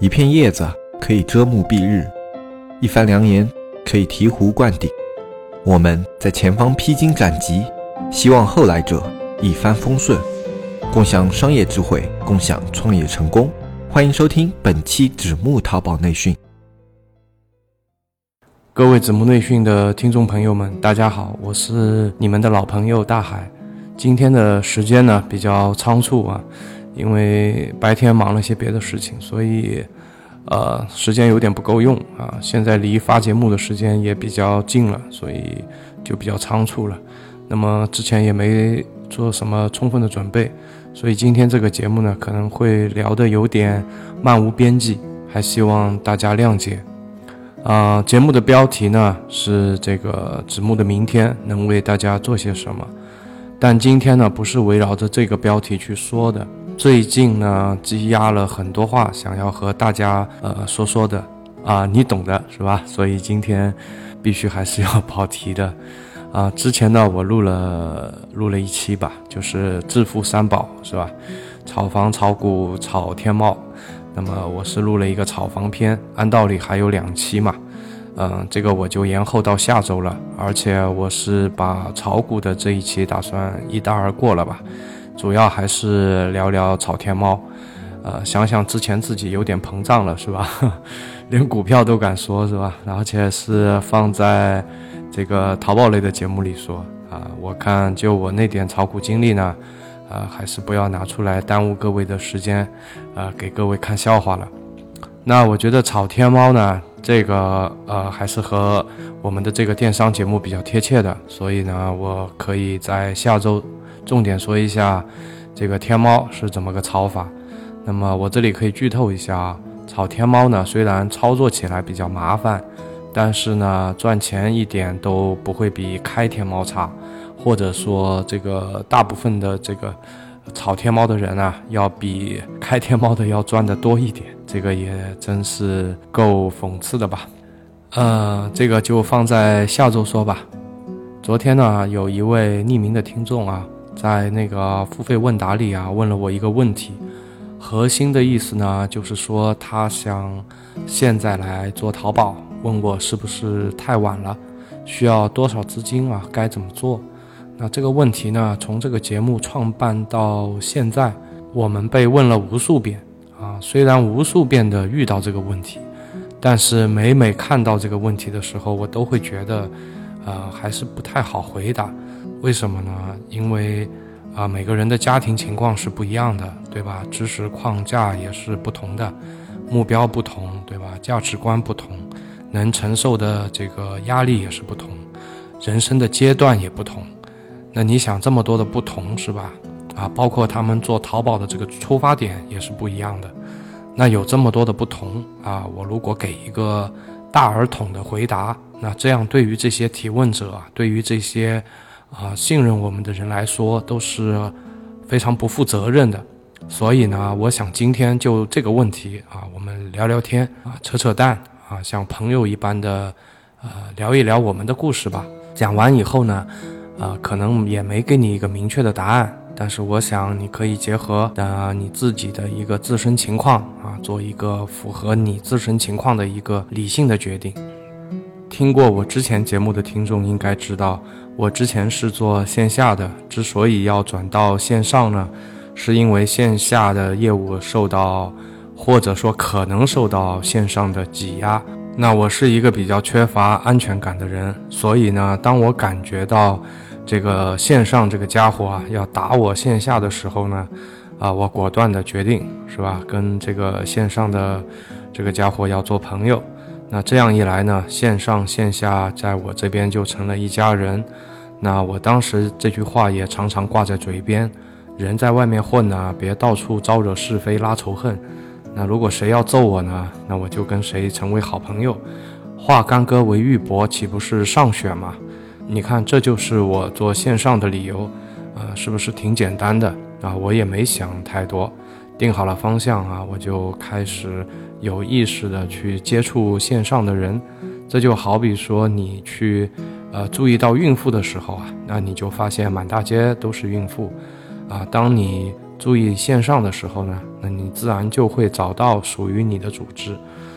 一片叶子可以遮目蔽日，一番良言可以醍醐灌顶。我们在前方披荆斩棘，希望后来者一帆风顺，共享商业智慧，共享创业成功。欢迎收听本期子木淘宝内训。各位子木内训的听众朋友们，大家好，我是你们的老朋友大海。今天的时间呢比较仓促啊。因为白天忙了些别的事情，所以，呃，时间有点不够用啊。现在离发节目的时间也比较近了，所以就比较仓促了。那么之前也没做什么充分的准备，所以今天这个节目呢，可能会聊得有点漫无边际，还希望大家谅解。啊，节目的标题呢是这个子木的明天能为大家做些什么，但今天呢不是围绕着这个标题去说的。最近呢，积压了很多话，想要和大家呃说说的啊，你懂的是吧？所以今天必须还是要跑题的啊。之前呢，我录了录了一期吧，就是致富三宝是吧？炒房、炒股、炒天猫。那么我是录了一个炒房篇，按道理还有两期嘛，嗯，这个我就延后到下周了。而且我是把炒股的这一期打算一带而过了吧。主要还是聊聊炒天猫，呃，想想之前自己有点膨胀了，是吧？连股票都敢说，是吧？而且是放在这个淘宝类的节目里说啊。我看就我那点炒股经历呢，啊，还是不要拿出来耽误各位的时间，啊，给各位看笑话了。那我觉得炒天猫呢，这个呃，还是和我们的这个电商节目比较贴切的，所以呢，我可以在下周。重点说一下，这个天猫是怎么个炒法。那么我这里可以剧透一下啊，炒天猫呢，虽然操作起来比较麻烦，但是呢，赚钱一点都不会比开天猫差，或者说这个大部分的这个炒天猫的人啊，要比开天猫的要赚的多一点，这个也真是够讽刺的吧？呃，这个就放在下周说吧。昨天呢，有一位匿名的听众啊。在那个付费问答里啊，问了我一个问题，核心的意思呢，就是说他想现在来做淘宝，问我是不是太晚了，需要多少资金啊，该怎么做？那这个问题呢，从这个节目创办到现在，我们被问了无数遍啊，虽然无数遍的遇到这个问题，但是每每看到这个问题的时候，我都会觉得，呃，还是不太好回答。为什么呢？因为，啊，每个人的家庭情况是不一样的，对吧？知识框架也是不同的，目标不同，对吧？价值观不同，能承受的这个压力也是不同，人生的阶段也不同。那你想这么多的不同，是吧？啊，包括他们做淘宝的这个出发点也是不一样的。那有这么多的不同啊，我如果给一个大而统的回答，那这样对于这些提问者，对于这些。啊，信任我们的人来说都是非常不负责任的，所以呢，我想今天就这个问题啊，我们聊聊天啊，扯扯淡啊，像朋友一般的呃聊一聊我们的故事吧。讲完以后呢，呃，可能也没给你一个明确的答案，但是我想你可以结合呃你自己的一个自身情况啊，做一个符合你自身情况的一个理性的决定。听过我之前节目的听众应该知道。我之前是做线下的，之所以要转到线上呢，是因为线下的业务受到，或者说可能受到线上的挤压。那我是一个比较缺乏安全感的人，所以呢，当我感觉到这个线上这个家伙啊要打我线下的时候呢，啊，我果断的决定是吧，跟这个线上的这个家伙要做朋友。那这样一来呢，线上线下在我这边就成了一家人。那我当时这句话也常常挂在嘴边：人在外面混呢，别到处招惹是非、拉仇恨。那如果谁要揍我呢，那我就跟谁成为好朋友。化干戈为玉帛，岂不是上选吗？你看，这就是我做线上的理由，呃，是不是挺简单的啊？我也没想太多，定好了方向啊，我就开始。有意识的去接触线上的人，这就好比说你去，呃，注意到孕妇的时候啊，那你就发现满大街都是孕妇，啊，当你注意线上的时候呢，那你自然就会找到属于你的组织。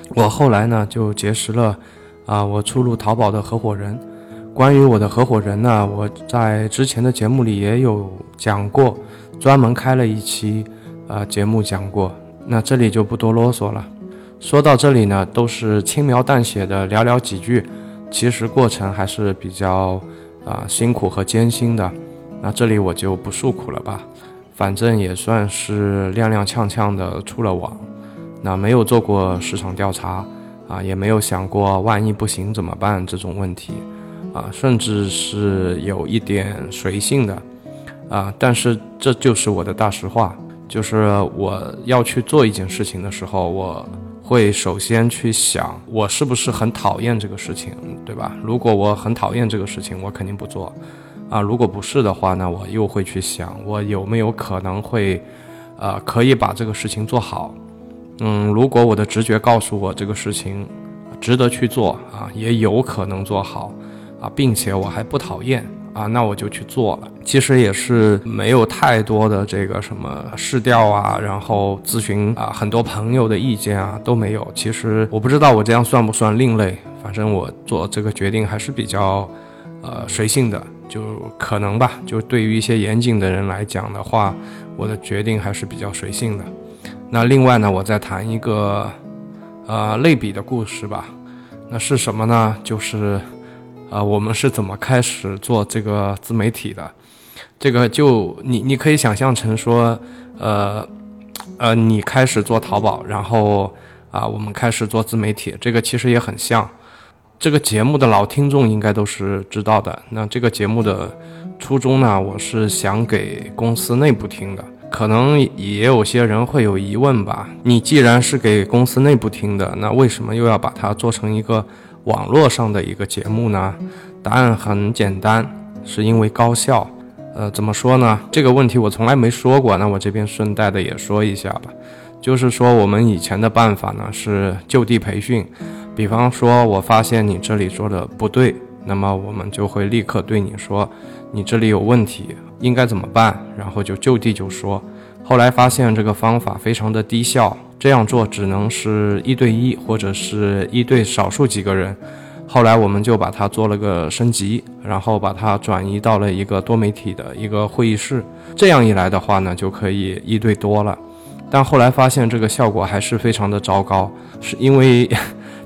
我后来呢就结识了，啊，我出入淘宝的合伙人。关于我的合伙人呢，我在之前的节目里也有讲过，专门开了一期，啊，节目讲过。那这里就不多啰嗦了。说到这里呢，都是轻描淡写的寥寥几句，其实过程还是比较啊辛苦和艰辛的。那这里我就不诉苦了吧，反正也算是踉踉跄跄的出了网。那没有做过市场调查啊，也没有想过万一不行怎么办这种问题啊，甚至是有一点随性的啊。但是这就是我的大实话，就是我要去做一件事情的时候，我会首先去想我是不是很讨厌这个事情，对吧？如果我很讨厌这个事情，我肯定不做啊。如果不是的话，那我又会去想我有没有可能会，呃，可以把这个事情做好。嗯，如果我的直觉告诉我这个事情值得去做啊，也有可能做好啊，并且我还不讨厌啊，那我就去做了。其实也是没有太多的这个什么试调啊，然后咨询啊，很多朋友的意见啊都没有。其实我不知道我这样算不算另类，反正我做这个决定还是比较呃随性的，就可能吧。就对于一些严谨的人来讲的话，我的决定还是比较随性的。那另外呢，我再谈一个，呃，类比的故事吧。那是什么呢？就是，呃，我们是怎么开始做这个自媒体的？这个就你你可以想象成说，呃，呃，你开始做淘宝，然后啊，我们开始做自媒体，这个其实也很像。这个节目的老听众应该都是知道的。那这个节目的初衷呢，我是想给公司内部听的。可能也有些人会有疑问吧？你既然是给公司内部听的，那为什么又要把它做成一个网络上的一个节目呢？答案很简单，是因为高效。呃，怎么说呢？这个问题我从来没说过，那我这边顺带的也说一下吧。就是说，我们以前的办法呢是就地培训，比方说我发现你这里做的不对，那么我们就会立刻对你说，你这里有问题。应该怎么办？然后就就地就说。后来发现这个方法非常的低效，这样做只能是一对一或者是一对少数几个人。后来我们就把它做了个升级，然后把它转移到了一个多媒体的一个会议室。这样一来的话呢，就可以一对多了。但后来发现这个效果还是非常的糟糕，是因为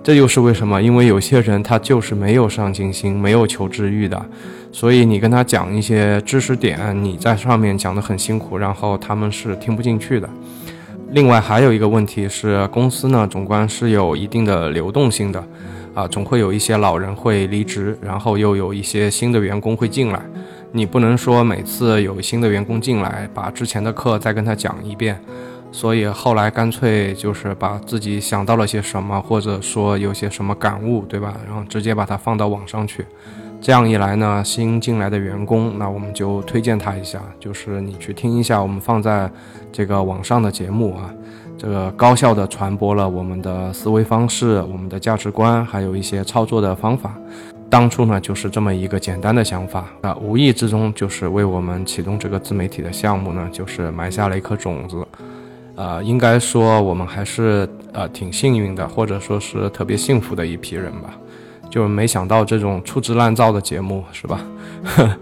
这又是为什么？因为有些人他就是没有上进心，没有求知欲的。所以你跟他讲一些知识点，你在上面讲的很辛苦，然后他们是听不进去的。另外还有一个问题是，公司呢总观是有一定的流动性的，啊，总会有一些老人会离职，然后又有一些新的员工会进来。你不能说每次有新的员工进来，把之前的课再跟他讲一遍。所以后来干脆就是把自己想到了些什么，或者说有些什么感悟，对吧？然后直接把它放到网上去。这样一来呢，新进来的员工，那我们就推荐他一下，就是你去听一下我们放在这个网上的节目啊，这个高效的传播了我们的思维方式、我们的价值观，还有一些操作的方法。当初呢，就是这么一个简单的想法，那无意之中就是为我们启动这个自媒体的项目呢，就是埋下了一颗种子。呃，应该说我们还是呃挺幸运的，或者说是特别幸福的一批人吧。就没想到这种粗制滥造的节目是吧？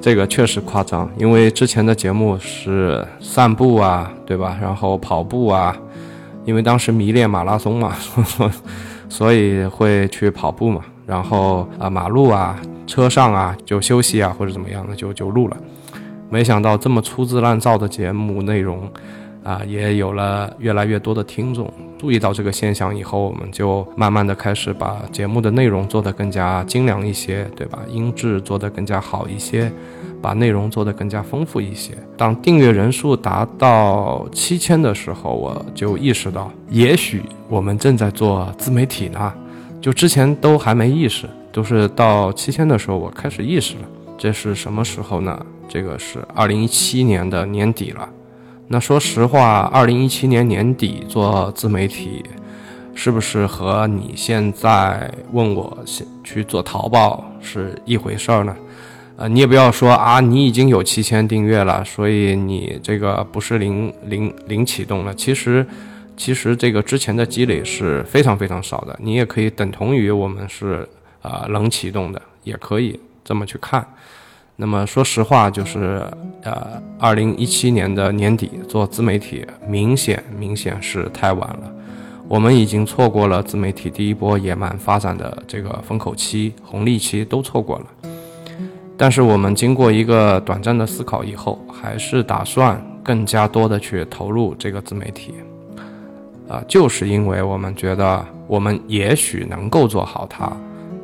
这个确实夸张，因为之前的节目是散步啊，对吧？然后跑步啊，因为当时迷恋马拉松嘛，所以会去跑步嘛。然后啊，马路啊，车上啊，就休息啊，或者怎么样的，就就录了。没想到这么粗制滥造的节目内容。啊，也有了越来越多的听众注意到这个现象以后，我们就慢慢的开始把节目的内容做得更加精良一些，对吧？音质做得更加好一些，把内容做得更加丰富一些。当订阅人数达到七千的时候，我就意识到，也许我们正在做自媒体呢。就之前都还没意识，都是到七千的时候我开始意识了。这是什么时候呢？这个是二零一七年的年底了。那说实话，二零一七年年底做自媒体，是不是和你现在问我去做淘宝是一回事儿呢？呃，你也不要说啊，你已经有七千订阅了，所以你这个不是零零零启动了。其实，其实这个之前的积累是非常非常少的。你也可以等同于我们是呃冷启动的，也可以这么去看。那么说实话，就是呃，二零一七年的年底做自媒体，明显明显是太晚了。我们已经错过了自媒体第一波野蛮发展的这个风口期、红利期，都错过了。但是我们经过一个短暂的思考以后，还是打算更加多的去投入这个自媒体，啊，就是因为我们觉得我们也许能够做好它，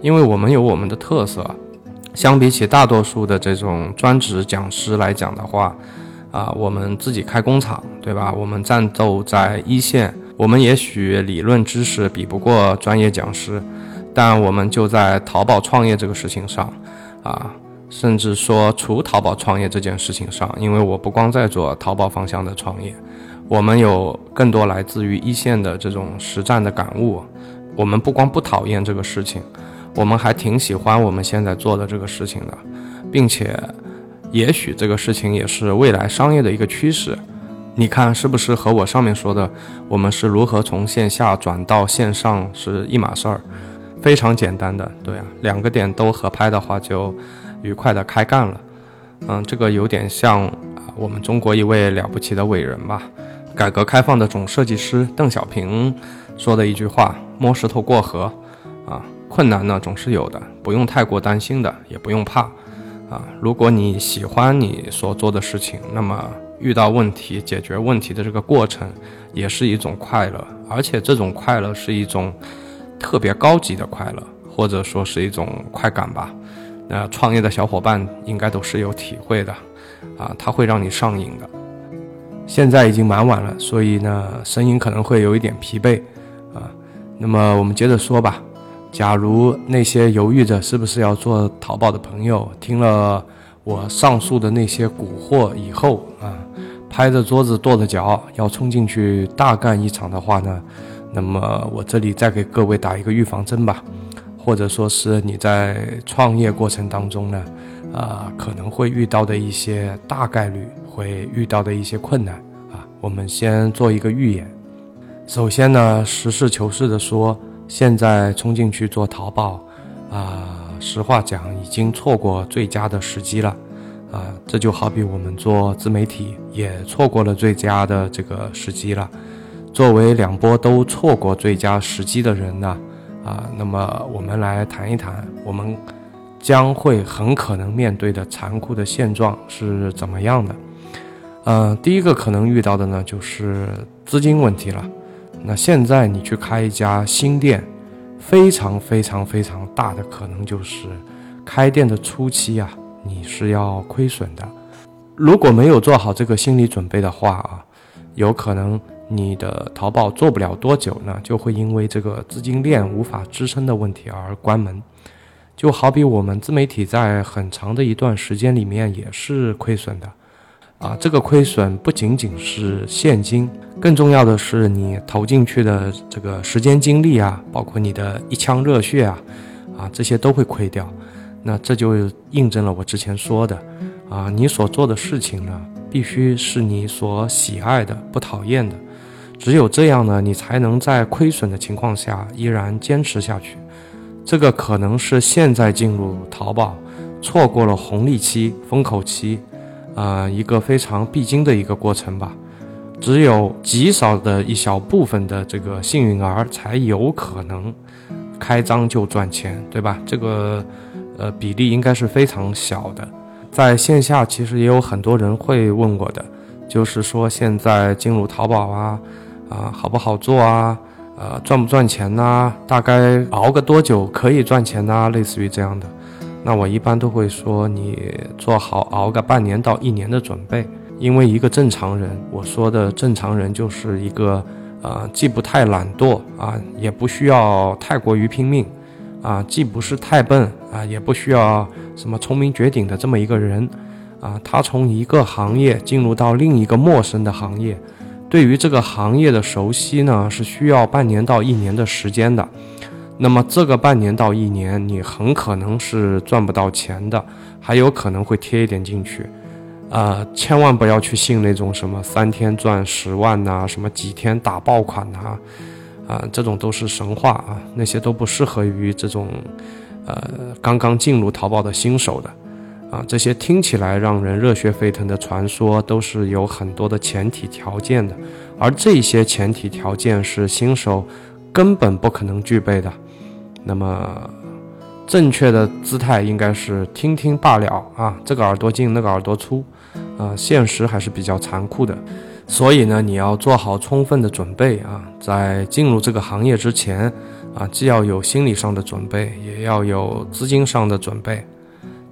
因为我们有我们的特色，相比起大多数的这种专职讲师来讲的话，啊，我们自己开工厂，对吧？我们战斗在一线，我们也许理论知识比不过专业讲师，但我们就在淘宝创业这个事情上，啊。甚至说，除淘宝创业这件事情上，因为我不光在做淘宝方向的创业，我们有更多来自于一线的这种实战的感悟。我们不光不讨厌这个事情，我们还挺喜欢我们现在做的这个事情的，并且，也许这个事情也是未来商业的一个趋势。你看，是不是和我上面说的，我们是如何从线下转到线上是一码事儿？非常简单的，对啊，两个点都合拍的话就。愉快的开干了，嗯，这个有点像啊，我们中国一位了不起的伟人吧，改革开放的总设计师邓小平说的一句话：“摸石头过河，啊，困难呢总是有的，不用太过担心的，也不用怕，啊，如果你喜欢你所做的事情，那么遇到问题、解决问题的这个过程也是一种快乐，而且这种快乐是一种特别高级的快乐，或者说是一种快感吧。”那创业的小伙伴应该都是有体会的，啊，它会让你上瘾的。现在已经蛮晚了，所以呢，声音可能会有一点疲惫，啊，那么我们接着说吧。假如那些犹豫着是不是要做淘宝的朋友，听了我上述的那些蛊惑以后啊，拍着桌子跺着脚要冲进去大干一场的话呢，那么我这里再给各位打一个预防针吧。或者说是你在创业过程当中呢，啊，可能会遇到的一些大概率会遇到的一些困难啊，我们先做一个预演。首先呢，实事求是的说，现在冲进去做淘宝，啊，实话讲已经错过最佳的时机了，啊，这就好比我们做自媒体也错过了最佳的这个时机了。作为两波都错过最佳时机的人呢。啊，那么我们来谈一谈，我们将会很可能面对的残酷的现状是怎么样的？嗯，第一个可能遇到的呢，就是资金问题了。那现在你去开一家新店，非常非常非常大的可能就是开店的初期啊，你是要亏损的。如果没有做好这个心理准备的话啊，有可能。你的淘宝做不了多久呢，就会因为这个资金链无法支撑的问题而关门。就好比我们自媒体在很长的一段时间里面也是亏损的，啊，这个亏损不仅仅是现金，更重要的是你投进去的这个时间精力啊，包括你的一腔热血啊，啊，这些都会亏掉。那这就印证了我之前说的，啊，你所做的事情呢，必须是你所喜爱的，不讨厌的。只有这样呢，你才能在亏损的情况下依然坚持下去。这个可能是现在进入淘宝，错过了红利期、风口期，啊，一个非常必经的一个过程吧。只有极少的一小部分的这个幸运儿才有可能开张就赚钱，对吧？这个呃比例应该是非常小的。在线下其实也有很多人会问我的，就是说现在进入淘宝啊。啊，好不好做啊？呃，赚不赚钱呐？大概熬个多久可以赚钱呐？类似于这样的，那我一般都会说，你做好熬个半年到一年的准备。因为一个正常人，我说的正常人就是一个，呃，既不太懒惰啊，也不需要太过于拼命，啊，既不是太笨啊，也不需要什么聪明绝顶的这么一个人，啊，他从一个行业进入到另一个陌生的行业。对于这个行业的熟悉呢，是需要半年到一年的时间的。那么这个半年到一年，你很可能是赚不到钱的，还有可能会贴一点进去。呃，千万不要去信那种什么三天赚十万呐，什么几天打爆款呐，啊，这种都是神话啊，那些都不适合于这种，呃，刚刚进入淘宝的新手的，啊，这些听起来让人热血沸腾的传说，都是有很多的前提条件的，而这些前提条件是新手根本不可能具备的，那么。正确的姿态应该是听听罢了啊，这个耳朵进，那个耳朵出，啊，现实还是比较残酷的，所以呢，你要做好充分的准备啊，在进入这个行业之前啊，既要有心理上的准备，也要有资金上的准备。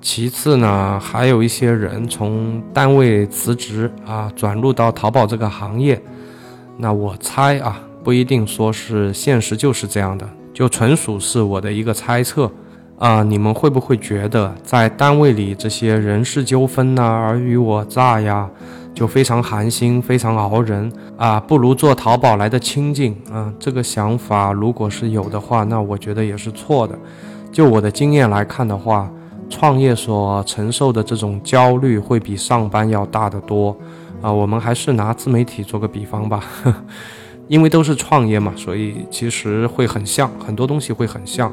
其次呢，还有一些人从单位辞职啊，转入到淘宝这个行业，那我猜啊，不一定说是现实就是这样的，就纯属是我的一个猜测。啊，你们会不会觉得在单位里这些人事纠纷呐、尔虞我诈呀，就非常寒心、非常熬人啊？不如做淘宝来的清静啊！这个想法如果是有的话，那我觉得也是错的。就我的经验来看的话，创业所承受的这种焦虑会比上班要大得多啊。我们还是拿自媒体做个比方吧，因为都是创业嘛，所以其实会很像，很多东西会很像。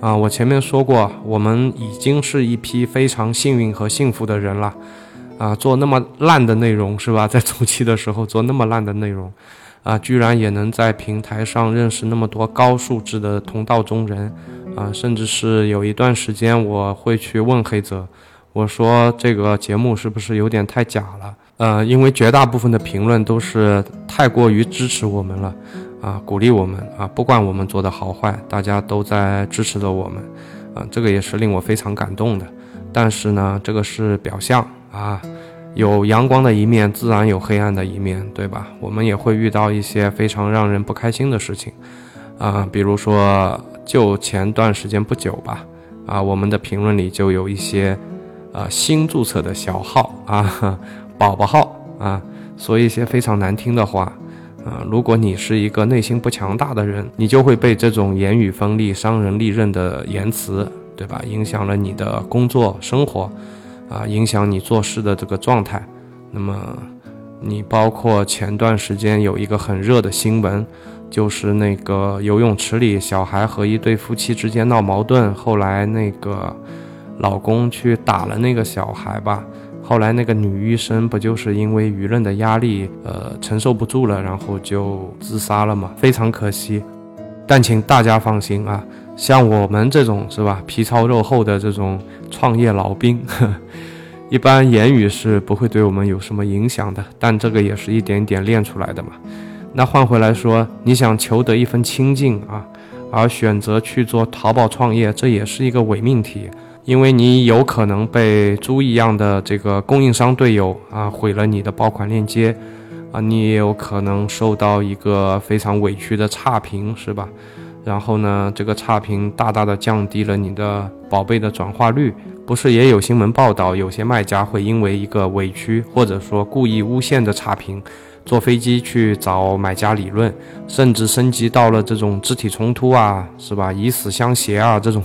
啊，我前面说过，我们已经是一批非常幸运和幸福的人了。啊，做那么烂的内容是吧？在初期的时候做那么烂的内容，啊，居然也能在平台上认识那么多高素质的同道中人，啊，甚至是有一段时间我会去问黑泽，我说这个节目是不是有点太假了？呃，因为绝大部分的评论都是太过于支持我们了。啊，鼓励我们啊！不管我们做的好坏，大家都在支持着我们，啊，这个也是令我非常感动的。但是呢，这个是表象啊，有阳光的一面，自然有黑暗的一面，对吧？我们也会遇到一些非常让人不开心的事情，啊，比如说就前段时间不久吧，啊，我们的评论里就有一些，呃，新注册的小号啊，宝宝号啊，说一些非常难听的话。啊，如果你是一个内心不强大的人，你就会被这种言语锋利、伤人利刃的言辞，对吧？影响了你的工作生活，啊，影响你做事的这个状态。那么，你包括前段时间有一个很热的新闻，就是那个游泳池里小孩和一对夫妻之间闹矛盾，后来那个老公去打了那个小孩吧。后来那个女医生不就是因为舆论的压力，呃，承受不住了，然后就自杀了嘛？非常可惜。但请大家放心啊，像我们这种是吧，皮糙肉厚的这种创业老兵，一般言语是不会对我们有什么影响的。但这个也是一点点练出来的嘛。那换回来说，你想求得一份清静啊，而选择去做淘宝创业，这也是一个伪命题。因为你有可能被猪一样的这个供应商队友啊毁了你的爆款链接，啊，你也有可能受到一个非常委屈的差评，是吧？然后呢，这个差评大大的降低了你的宝贝的转化率。不是也有新闻报道，有些卖家会因为一个委屈或者说故意诬陷的差评，坐飞机去找买家理论，甚至升级到了这种肢体冲突啊，是吧？以死相挟啊，这种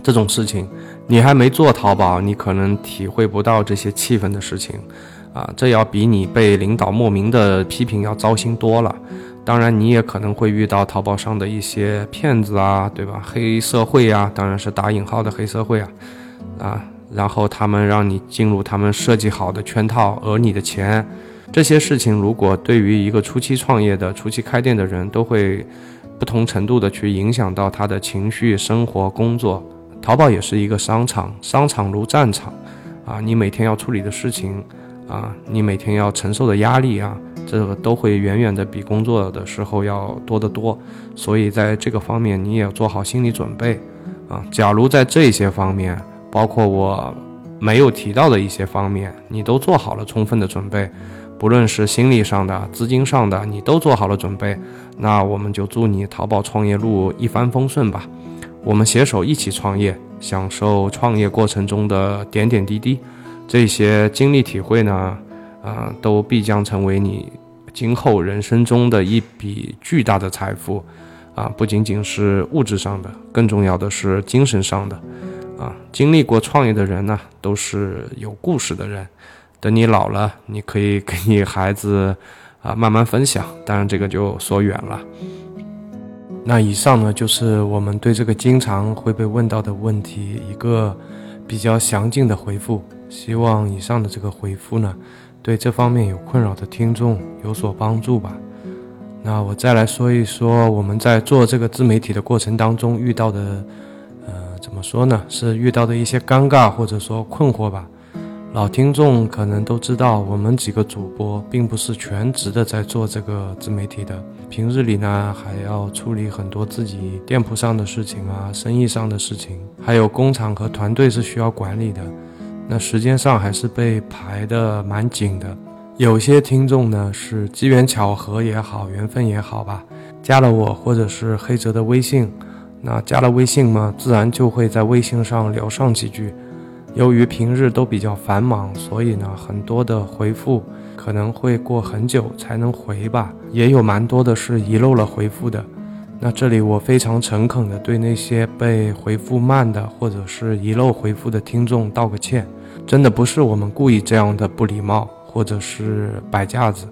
这种事情。你还没做淘宝，你可能体会不到这些气氛的事情，啊，这要比你被领导莫名的批评要糟心多了。当然，你也可能会遇到淘宝上的一些骗子啊，对吧？黑社会啊，当然是打引号的黑社会啊，啊，然后他们让你进入他们设计好的圈套，讹你的钱。这些事情如果对于一个初期创业的、初期开店的人，都会不同程度的去影响到他的情绪、生活、工作。淘宝也是一个商场，商场如战场，啊，你每天要处理的事情，啊，你每天要承受的压力啊，这个都会远远的比工作的时候要多得多。所以在这个方面，你也要做好心理准备，啊，假如在这些方面，包括我没有提到的一些方面，你都做好了充分的准备，不论是心理上的、资金上的，你都做好了准备，那我们就祝你淘宝创业路一帆风顺吧。我们携手一起创业，享受创业过程中的点点滴滴，这些经历体会呢，啊，都必将成为你今后人生中的一笔巨大的财富，啊，不仅仅是物质上的，更重要的是精神上的，啊，经历过创业的人呢，都是有故事的人。等你老了，你可以给你孩子啊慢慢分享。当然，这个就说远了。那以上呢，就是我们对这个经常会被问到的问题一个比较详尽的回复。希望以上的这个回复呢，对这方面有困扰的听众有所帮助吧。那我再来说一说我们在做这个自媒体的过程当中遇到的，呃，怎么说呢？是遇到的一些尴尬或者说困惑吧。老听众可能都知道，我们几个主播并不是全职的在做这个自媒体的，平日里呢还要处理很多自己店铺上的事情啊，生意上的事情，还有工厂和团队是需要管理的，那时间上还是被排的蛮紧的。有些听众呢是机缘巧合也好，缘分也好吧，加了我或者是黑泽的微信，那加了微信嘛，自然就会在微信上聊上几句。由于平日都比较繁忙，所以呢，很多的回复可能会过很久才能回吧，也有蛮多的是遗漏了回复的。那这里我非常诚恳的对那些被回复慢的或者是遗漏回复的听众道个歉，真的不是我们故意这样的不礼貌或者是摆架子，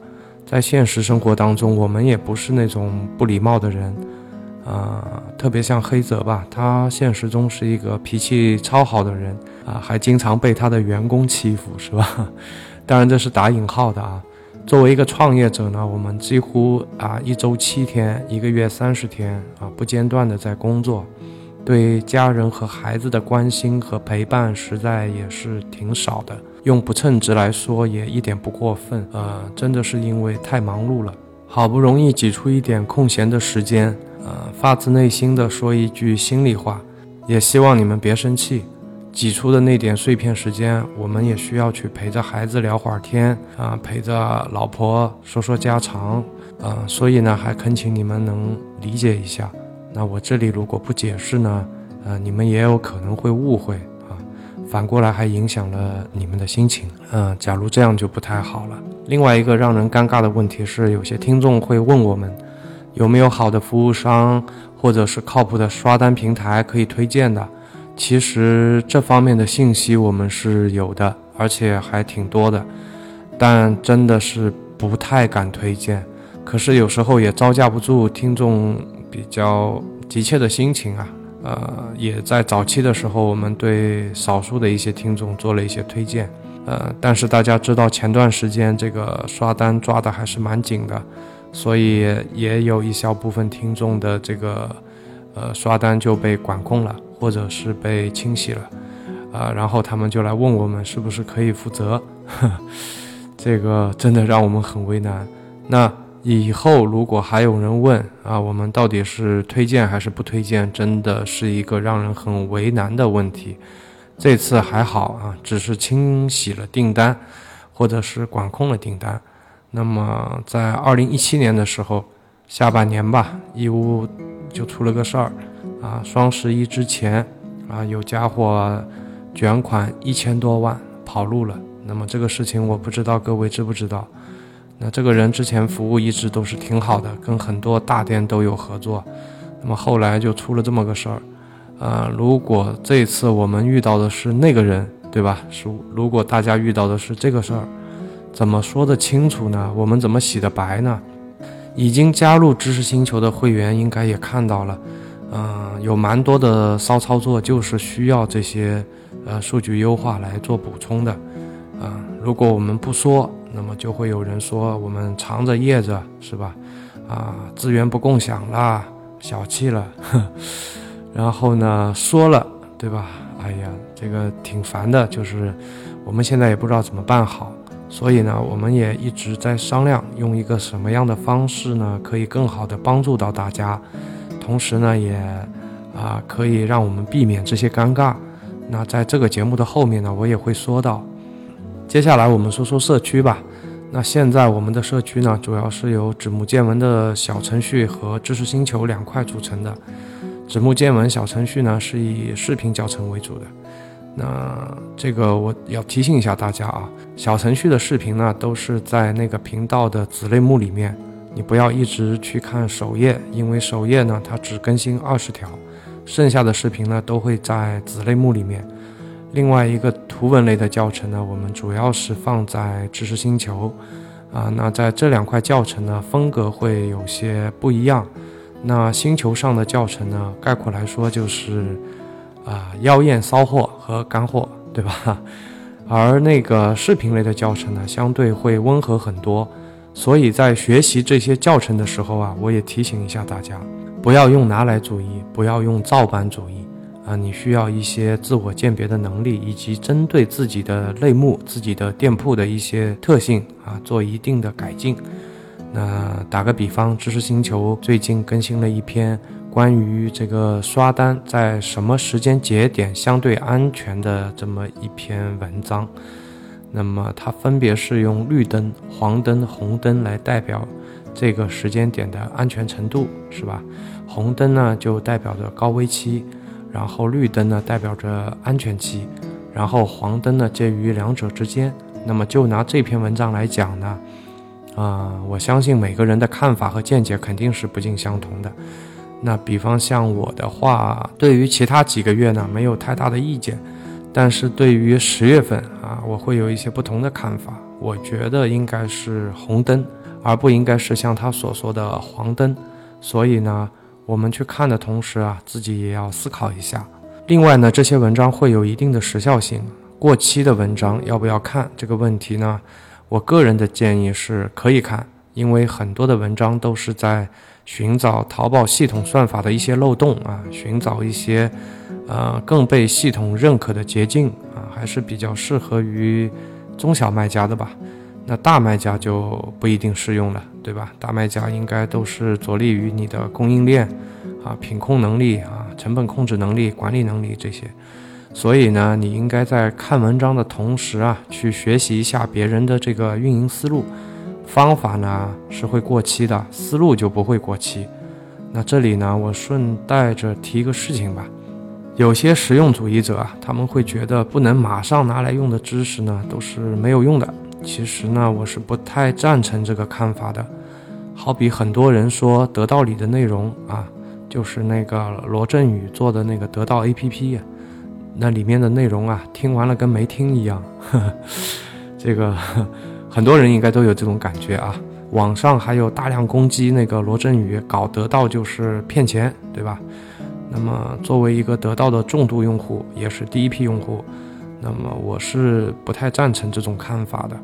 在现实生活当中，我们也不是那种不礼貌的人。啊，特别像黑泽吧，他现实中是一个脾气超好的人啊，还经常被他的员工欺负，是吧？当然这是打引号的啊。作为一个创业者呢，我们几乎啊一周七天，一个月三十天啊不间断的在工作，对家人和孩子的关心和陪伴实在也是挺少的。用不称职来说也一点不过分啊，真的是因为太忙碌了，好不容易挤出一点空闲的时间。呃，发自内心的说一句心里话，也希望你们别生气。挤出的那点碎片时间，我们也需要去陪着孩子聊会儿天啊，陪着老婆说说家常啊。所以呢，还恳请你们能理解一下。那我这里如果不解释呢，呃，你们也有可能会误会啊，反过来还影响了你们的心情。嗯，假如这样就不太好了。另外一个让人尴尬的问题是，有些听众会问我们。有没有好的服务商或者是靠谱的刷单平台可以推荐的？其实这方面的信息我们是有的，而且还挺多的，但真的是不太敢推荐。可是有时候也招架不住听众比较急切的心情啊。呃，也在早期的时候，我们对少数的一些听众做了一些推荐。呃，但是大家知道前段时间这个刷单抓的还是蛮紧的。所以也有一小部分听众的这个，呃，刷单就被管控了，或者是被清洗了，啊，然后他们就来问我们是不是可以负责，这个真的让我们很为难。那以后如果还有人问啊，我们到底是推荐还是不推荐，真的是一个让人很为难的问题。这次还好啊，只是清洗了订单，或者是管控了订单。那么在二零一七年的时候，下半年吧，义乌就出了个事儿，啊，双十一之前，啊，有家伙卷款一千多万跑路了。那么这个事情我不知道各位知不知道？那这个人之前服务一直都是挺好的，跟很多大店都有合作。那么后来就出了这么个事儿，啊，如果这次我们遇到的是那个人，对吧？是如果大家遇到的是这个事儿。怎么说得清楚呢？我们怎么洗得白呢？已经加入知识星球的会员应该也看到了，嗯，有蛮多的骚操作，就是需要这些呃数据优化来做补充的，啊，如果我们不说，那么就会有人说我们藏着掖着，是吧？啊，资源不共享啦，小气了，然后呢说了，对吧？哎呀，这个挺烦的，就是我们现在也不知道怎么办好。所以呢，我们也一直在商量，用一个什么样的方式呢，可以更好的帮助到大家，同时呢，也啊可以让我们避免这些尴尬。那在这个节目的后面呢，我也会说到。接下来我们说说社区吧。那现在我们的社区呢，主要是由指木见闻的小程序和知识星球两块组成的。指木见闻小程序呢，是以视频教程为主的。那这个我要提醒一下大家啊，小程序的视频呢都是在那个频道的子类目里面，你不要一直去看首页，因为首页呢它只更新二十条，剩下的视频呢都会在子类目里面。另外一个图文类的教程呢，我们主要是放在知识星球，啊，那在这两块教程呢，风格会有些不一样。那星球上的教程呢，概括来说就是，啊，妖艳骚货和干货，对吧？而那个视频类的教程呢，相对会温和很多。所以在学习这些教程的时候啊，我也提醒一下大家，不要用拿来主义，不要用照搬主义。啊，你需要一些自我鉴别的能力，以及针对自己的类目、自己的店铺的一些特性啊，做一定的改进。那打个比方，知识星球最近更新了一篇关于这个刷单在什么时间节点相对安全的这么一篇文章。那么它分别是用绿灯、黄灯、红灯来代表这个时间点的安全程度，是吧？红灯呢就代表着高危期。然后绿灯呢代表着安全期，然后黄灯呢介于两者之间。那么就拿这篇文章来讲呢，啊，我相信每个人的看法和见解肯定是不尽相同的。那比方像我的话，对于其他几个月呢没有太大的意见，但是对于十月份啊，我会有一些不同的看法。我觉得应该是红灯，而不应该是像他所说的黄灯。所以呢。我们去看的同时啊，自己也要思考一下。另外呢，这些文章会有一定的时效性，过期的文章要不要看这个问题呢？我个人的建议是可以看，因为很多的文章都是在寻找淘宝系统算法的一些漏洞啊，寻找一些呃更被系统认可的捷径啊，还是比较适合于中小卖家的吧。那大卖家就不一定适用了，对吧？大卖家应该都是着力于你的供应链，啊，品控能力啊，成本控制能力、管理能力这些。所以呢，你应该在看文章的同时啊，去学习一下别人的这个运营思路。方法呢是会过期的，思路就不会过期。那这里呢，我顺带着提一个事情吧。有些实用主义者啊，他们会觉得不能马上拿来用的知识呢，都是没有用的。其实呢，我是不太赞成这个看法的。好比很多人说得到里的内容啊，就是那个罗振宇做的那个得到 APP，那里面的内容啊，听完了跟没听一样。这个很多人应该都有这种感觉啊。网上还有大量攻击那个罗振宇搞得到就是骗钱，对吧？那么作为一个得到的重度用户，也是第一批用户，那么我是不太赞成这种看法的。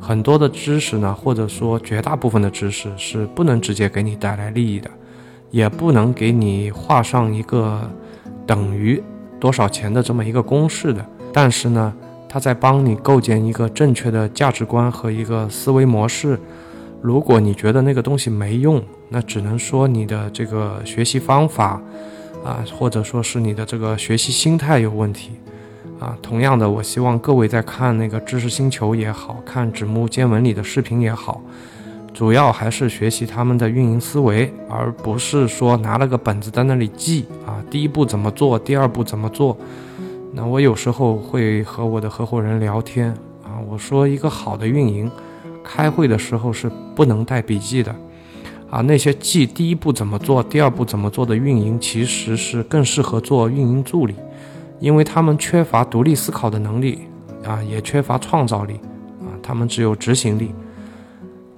很多的知识呢，或者说绝大部分的知识是不能直接给你带来利益的，也不能给你画上一个等于多少钱的这么一个公式的。但是呢，它在帮你构建一个正确的价值观和一个思维模式。如果你觉得那个东西没用，那只能说你的这个学习方法啊，或者说是你的这个学习心态有问题。啊，同样的，我希望各位在看那个知识星球也好看指木见闻里的视频也好，主要还是学习他们的运营思维，而不是说拿了个本子在那里记啊，第一步怎么做，第二步怎么做。那我有时候会和我的合伙人聊天啊，我说一个好的运营，开会的时候是不能带笔记的啊，那些记第一步怎么做，第二步怎么做的运营，其实是更适合做运营助理。因为他们缺乏独立思考的能力，啊，也缺乏创造力，啊，他们只有执行力，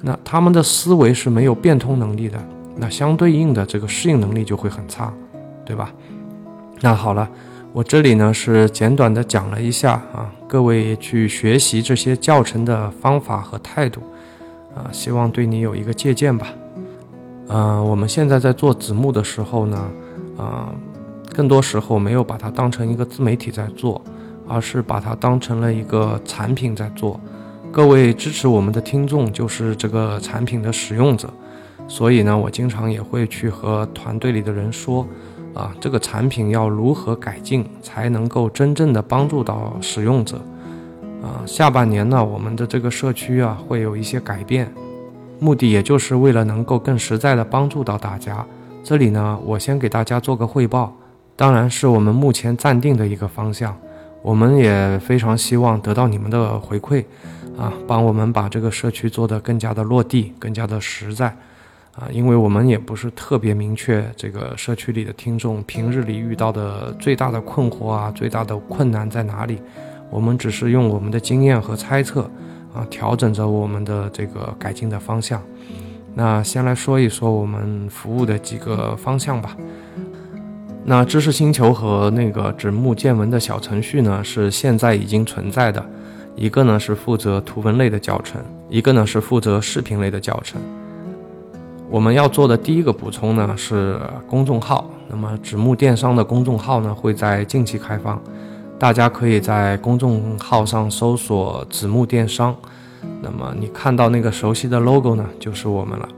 那他们的思维是没有变通能力的，那相对应的这个适应能力就会很差，对吧？那好了，我这里呢是简短的讲了一下啊，各位去学习这些教程的方法和态度，啊，希望对你有一个借鉴吧。嗯，我们现在在做子木的时候呢，啊。更多时候没有把它当成一个自媒体在做，而是把它当成了一个产品在做。各位支持我们的听众就是这个产品的使用者，所以呢，我经常也会去和团队里的人说，啊，这个产品要如何改进才能够真正的帮助到使用者。啊，下半年呢，我们的这个社区啊会有一些改变，目的也就是为了能够更实在的帮助到大家。这里呢，我先给大家做个汇报。当然是我们目前暂定的一个方向，我们也非常希望得到你们的回馈，啊，帮我们把这个社区做得更加的落地，更加的实在，啊，因为我们也不是特别明确这个社区里的听众平日里遇到的最大的困惑啊，最大的困难在哪里，我们只是用我们的经验和猜测啊，调整着我们的这个改进的方向。那先来说一说我们服务的几个方向吧。那知识星球和那个指木见闻的小程序呢，是现在已经存在的。一个呢是负责图文类的教程，一个呢是负责视频类的教程。我们要做的第一个补充呢是公众号。那么指木电商的公众号呢会在近期开放，大家可以在公众号上搜索“指木电商”。那么你看到那个熟悉的 logo 呢，就是我们了。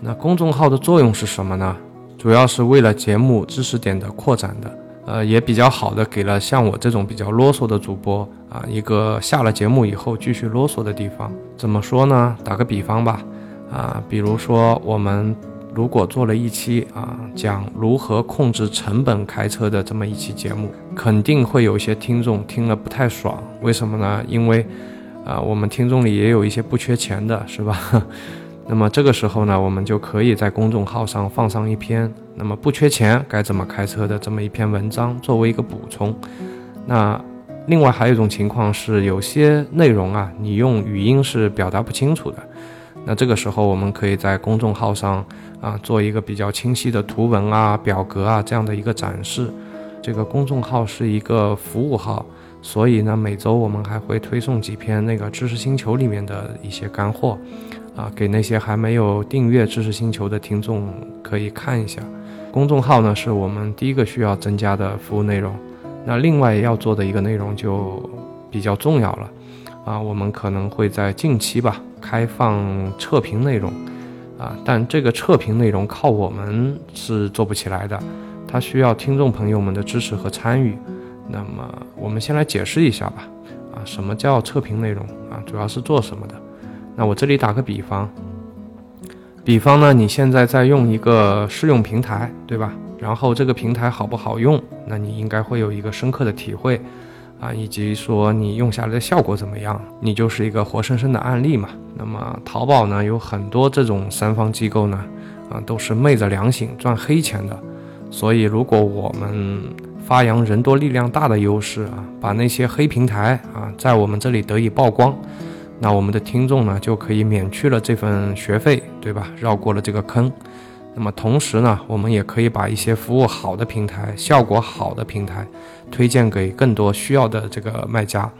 那公众号的作用是什么呢？主要是为了节目知识点的扩展的，呃，也比较好的给了像我这种比较啰嗦的主播啊，一个下了节目以后继续啰嗦的地方。怎么说呢？打个比方吧，啊，比如说我们如果做了一期啊，讲如何控制成本开车的这么一期节目，肯定会有一些听众听了不太爽。为什么呢？因为，啊，我们听众里也有一些不缺钱的，是吧？那么这个时候呢，我们就可以在公众号上放上一篇，那么不缺钱该怎么开车的这么一篇文章作为一个补充。那另外还有一种情况是，有些内容啊，你用语音是表达不清楚的。那这个时候我们可以在公众号上啊做一个比较清晰的图文啊、表格啊这样的一个展示。这个公众号是一个服务号，所以呢每周我们还会推送几篇那个知识星球里面的一些干货。啊，给那些还没有订阅知识星球的听众可以看一下，公众号呢是我们第一个需要增加的服务内容。那另外要做的一个内容就比较重要了，啊，我们可能会在近期吧开放测评内容，啊，但这个测评内容靠我们是做不起来的，它需要听众朋友们的支持和参与。那么我们先来解释一下吧，啊，什么叫测评内容啊？主要是做什么的？那我这里打个比方，比方呢，你现在在用一个试用平台，对吧？然后这个平台好不好用？那你应该会有一个深刻的体会，啊，以及说你用下来的效果怎么样？你就是一个活生生的案例嘛。那么淘宝呢，有很多这种三方机构呢，啊，都是昧着良心赚黑钱的。所以，如果我们发扬人多力量大的优势啊，把那些黑平台啊，在我们这里得以曝光。那我们的听众呢，就可以免去了这份学费，对吧？绕过了这个坑。那么同时呢，我们也可以把一些服务好的平台、效果好的平台，推荐给更多需要的这个卖家，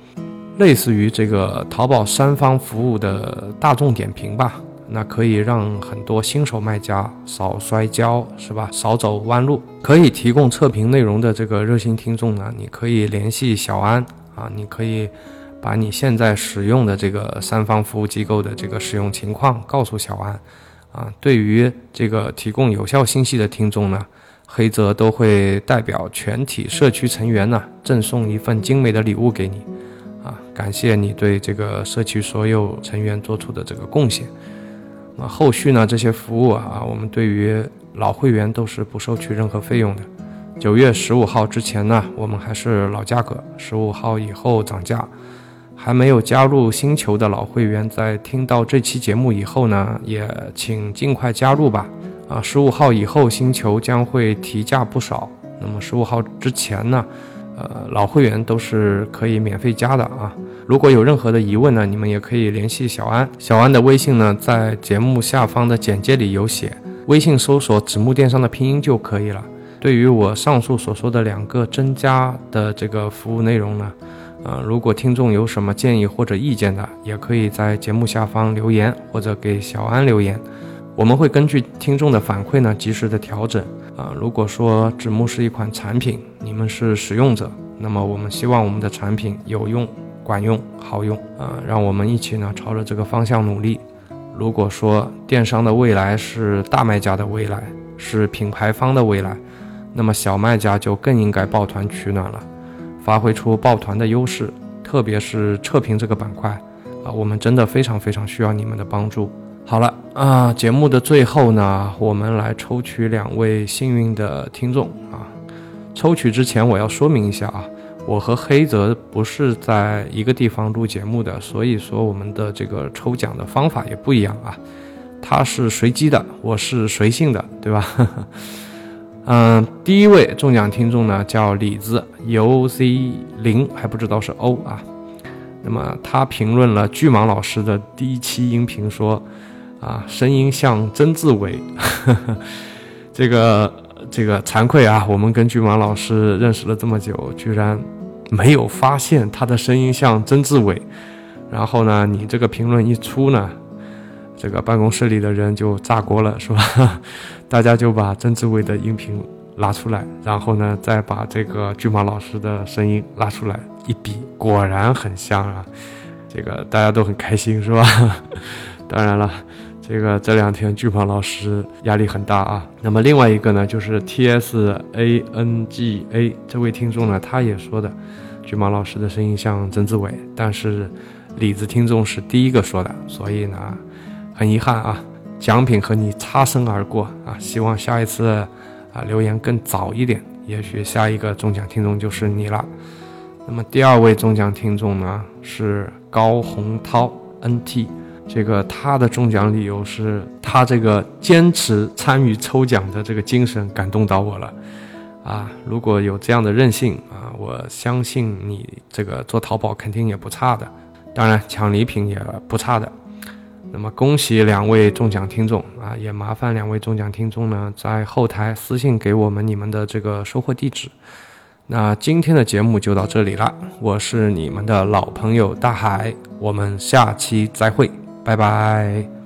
类似于这个淘宝三方服务的大众点评吧。那可以让很多新手卖家少摔跤，是吧？少走弯路。可以提供测评内容的这个热心听众呢，你可以联系小安啊，你可以。把你现在使用的这个三方服务机构的这个使用情况告诉小安，啊，对于这个提供有效信息的听众呢，黑泽都会代表全体社区成员呢赠送一份精美的礼物给你，啊，感谢你对这个社区所有成员做出的这个贡献。那后续呢这些服务啊，我们对于老会员都是不收取任何费用的。九月十五号之前呢，我们还是老价格，十五号以后涨价。还没有加入星球的老会员，在听到这期节目以后呢，也请尽快加入吧。啊，十五号以后星球将会提价不少。那么十五号之前呢，呃，老会员都是可以免费加的啊。如果有任何的疑问呢，你们也可以联系小安。小安的微信呢，在节目下方的简介里有写，微信搜索“子木电商”的拼音就可以了。对于我上述所说的两个增加的这个服务内容呢？呃，如果听众有什么建议或者意见的，也可以在节目下方留言，或者给小安留言，我们会根据听众的反馈呢，及时的调整。啊，如果说纸木是一款产品，你们是使用者，那么我们希望我们的产品有用、管用、好用。啊，让我们一起呢，朝着这个方向努力。如果说电商的未来是大卖家的未来，是品牌方的未来，那么小卖家就更应该抱团取暖了。发挥出抱团的优势，特别是测评这个板块啊，我们真的非常非常需要你们的帮助。好了啊，节目的最后呢，我们来抽取两位幸运的听众啊。抽取之前我要说明一下啊，我和黑泽不是在一个地方录节目的，所以说我们的这个抽奖的方法也不一样啊。他是随机的，我是随性的，对吧？嗯，第一位中奖听众呢叫李子 U c 零，还不知道是 O 啊。那么他评论了巨蟒老师的第一期音频，说啊，声音像曾志伟。这个这个惭愧啊，我们跟巨蟒老师认识了这么久，居然没有发现他的声音像曾志伟。然后呢，你这个评论一出呢，这个办公室里的人就炸锅了，是吧？大家就把曾志伟的音频拉出来，然后呢，再把这个巨蟒老师的声音拉出来一比，果然很像啊！这个大家都很开心，是吧？当然了，这个这两天巨蟒老师压力很大啊。那么另外一个呢，就是 T S A N G A 这位听众呢，他也说的，巨蟒老师的声音像曾志伟，但是。李子听众是第一个说的，所以呢，很遗憾啊，奖品和你擦身而过啊！希望下一次啊留言更早一点，也许下一个中奖听众就是你了。那么第二位中奖听众呢是高洪涛 NT，这个他的中奖理由是他这个坚持参与抽奖的这个精神感动到我了啊！如果有这样的韧性啊，我相信你这个做淘宝肯定也不差的。当然，抢礼品也不差的。那么，恭喜两位中奖听众啊！也麻烦两位中奖听众呢，在后台私信给我们你们的这个收货地址。那今天的节目就到这里了，我是你们的老朋友大海，我们下期再会，拜拜。